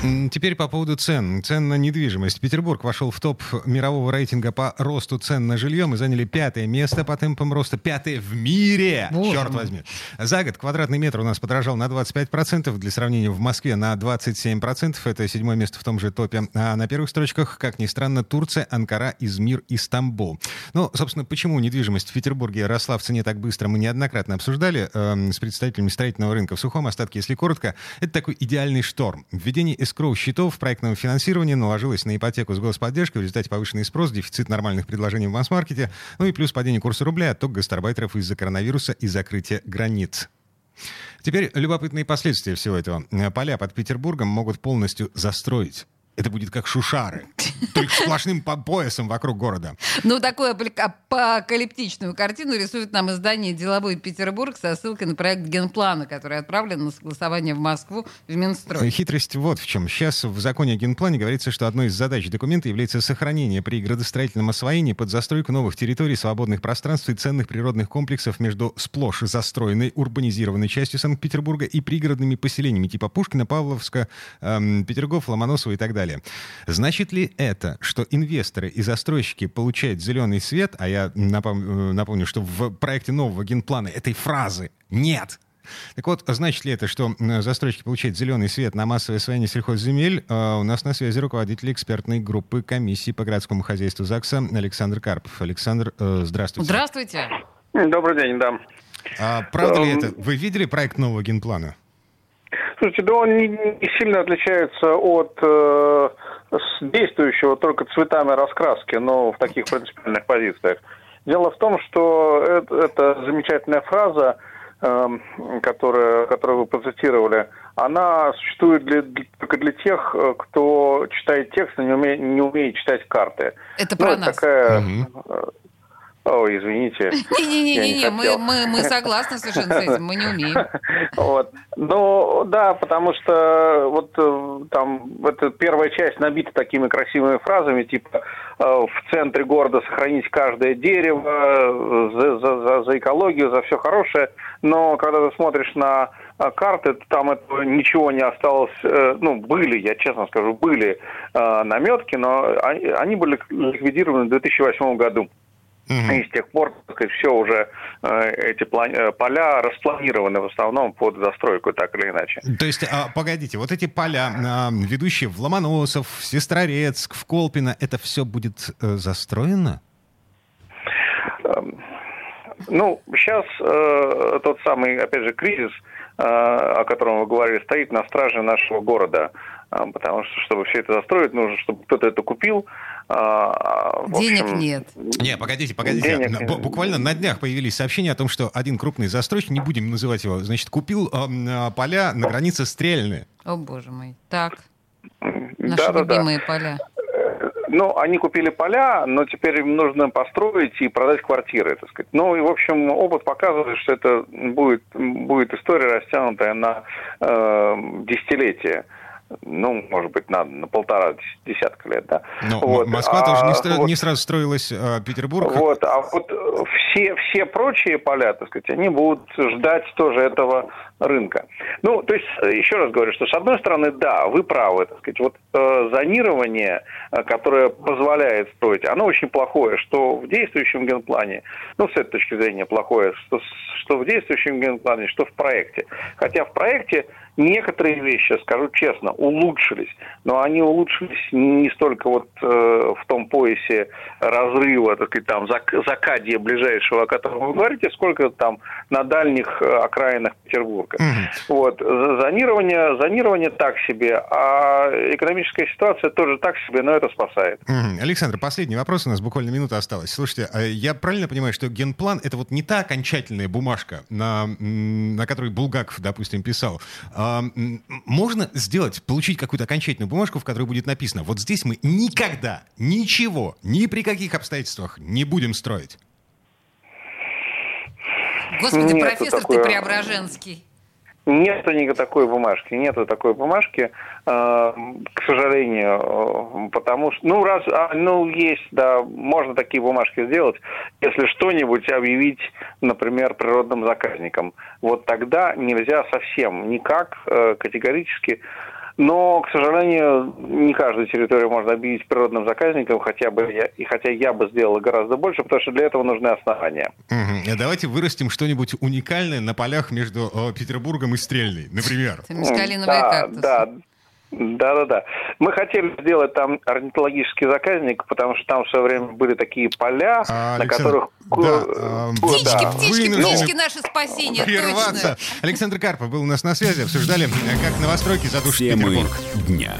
Теперь по поводу цен. Цен на недвижимость. Петербург вошел в топ мирового рейтинга по росту цен на жилье. Мы заняли пятое место по темпам роста. Пятое в мире! Боже черт возьми. За год квадратный метр у нас подорожал на 25%. Для сравнения, в Москве на 27%. Это седьмое место в том же топе. А на первых строчках, как ни странно, Турция, Анкара, Измир и Стамбул. Ну, собственно, почему недвижимость в Петербурге росла в цене так быстро, мы неоднократно обсуждали эм, с представителями строительного рынка. В сухом остатке, если коротко, это такой идеальный шторм. Введение эскроу счетов проектного финансирования наложилось на ипотеку с господдержкой, в результате повышенный спрос, дефицит нормальных предложений в масс-маркете, ну и плюс падение курса рубля, отток гастарбайтеров из-за коронавируса и закрытия границ. Теперь любопытные последствия всего этого. Поля под Петербургом могут полностью застроить. Это будет как шушары, только сплошным по- поясом вокруг города. Ну, такую апокалиптичную картину рисует нам издание «Деловой Петербург» со ссылкой на проект генплана, который отправлен на согласование в Москву в Минстрой. Хитрость вот в чем. Сейчас в законе о генплане говорится, что одной из задач документа является сохранение при градостроительном освоении под застройку новых территорий, свободных пространств и ценных природных комплексов между сплошь застроенной урбанизированной частью Санкт-Петербурга и пригородными поселениями типа Пушкина, Павловска, эм, Петергоф, Ломоносова и так далее. Значит ли это, что инвесторы и застройщики получают зеленый свет, а я напом- э, напомню, что в проекте нового генплана этой фразы нет, так вот, значит ли это, что застройщики получают зеленый свет на массовое освоение сельхозземель? А, У нас на связи руководитель экспертной группы комиссии по городскому хозяйству ЗАГСа Александр Карпов. Александр, э, здравствуйте. Здравствуйте. Добрый день, да. А правда ли Эм. это? Вы видели проект нового генплана? Слушайте, да он не, не сильно отличается от э, действующего только цветами раскраски, но в таких принципиальных позициях. Дело в том, что это, это замечательная фраза, эм, которая, которую вы процитировали, она существует для- для- только для тех, э, кто читает текст, но не умеет, не умеет читать карты. Это Ну, про это нас. такая... Мгм. Ой, извините. Не-не-не, не мы, мы, мы согласны совершенно с этим, мы не умеем. Вот. Ну, да, потому что вот э, там эта первая часть набита такими красивыми фразами, типа э, в центре города сохранить каждое дерево, за, за- за- за экологию, за все хорошее. Но когда ты смотришь на э, карты, там этого ничего не осталось. Ну, были, я честно скажу, были наметки, но они, они были ликвидированы в 2008 году. Мгм. И с тех пор, так сказать, все уже э, эти э, поля распланированы в основном под застройку, так или иначе. То есть, а, погодите, вот эти поля, а, ведущие в Ломоносов, в Сестрорецк, в Колпино, это все будет э, застроено? Эм, Ну, сейчас э, тот самый, опять же, кризис, э, о котором вы говорили, стоит на страже нашего города. Э, Потому что, чтобы все это застроить, нужно, чтобы кто-то это купил. А, в Денег общем, нет. Не, погодите, погодите. Денег нет. бу- Буквально на днях появились сообщения о том, что один крупный застройщик, не будем называть его, значит, купил а, поля на границе Стрельны. О, боже мой. Так, наши Да-да-да. любимые поля. Ну, они купили поля, но теперь им нужно построить и продать квартиры, так сказать. Ну, и, в общем, опыт показывает, что это будет, будет история, растянутая на э, десятилетия. Ну, может быть, на, на полтора дес- десятка лет, да. Но Вот. М- Москва А тоже не, стро- вот- не сразу строилась, а Петербург. Вот, а вот э, все, все прочие поля, так сказать, они будут ждать тоже этого рынка. Ну, то есть, э, еще раз говорю, что с одной стороны, да, вы правы, так сказать, вот э, зонирование, э, которое позволяет строить, оно очень плохое, что в действующем генплане, ну, с этой точки зрения плохое, что, что в действующем генплане, что в проекте. Хотя в проекте некоторые вещи, скажу честно, улучшились, но они улучшились не столько вот э, в том поясе разрыва, так сказать, там, зак- закадья ближайшего, о котором вы говорите, сколько там на дальних э, окраинах Петербурга. Мгм. Вот. За- Зонирование, зонирование так себе, а экономическая ситуация тоже так себе, но это спасает. Мгм. Александр, последний вопрос, у нас буквально минута осталась. Слушайте, а я правильно понимаю, что генплан — это вот не та окончательная бумажка, на, на которой Булгаков, допустим, писал. А, можно сделать, получить какую-то окончательную бумажку, в которой будет написано, вот здесь мы никогда, ничего, ни при каких обстоятельствах не будем строить. Господи, Нету профессор такое. ты Преображенский. Нету никакой бумажки, нету такой бумажки, э, к сожалению, потому что, ну, раз, а, ну, есть, да, можно такие бумажки сделать, если что-нибудь объявить, например, природным заказником. Вот тогда нельзя совсем никак э, категорически но, к сожалению, не каждую территорию можно объявить природным заказником, хотя бы я, и хотя я бы сделал гораздо больше, потому что для этого нужны основания. Угу. Давайте вырастим что-нибудь уникальное на полях между э, Петербургом и Стрельной, например. Да, да, да-да-да. Мы хотели сделать там орнитологический заказник, потому что там все время были такие поля, а, на которых... Да, э, птички, да. птички, птички, наше спасение, прерваться. Точно. Александр Карпов был у нас на связи, обсуждали, как новостройки задушат Петербург. дня.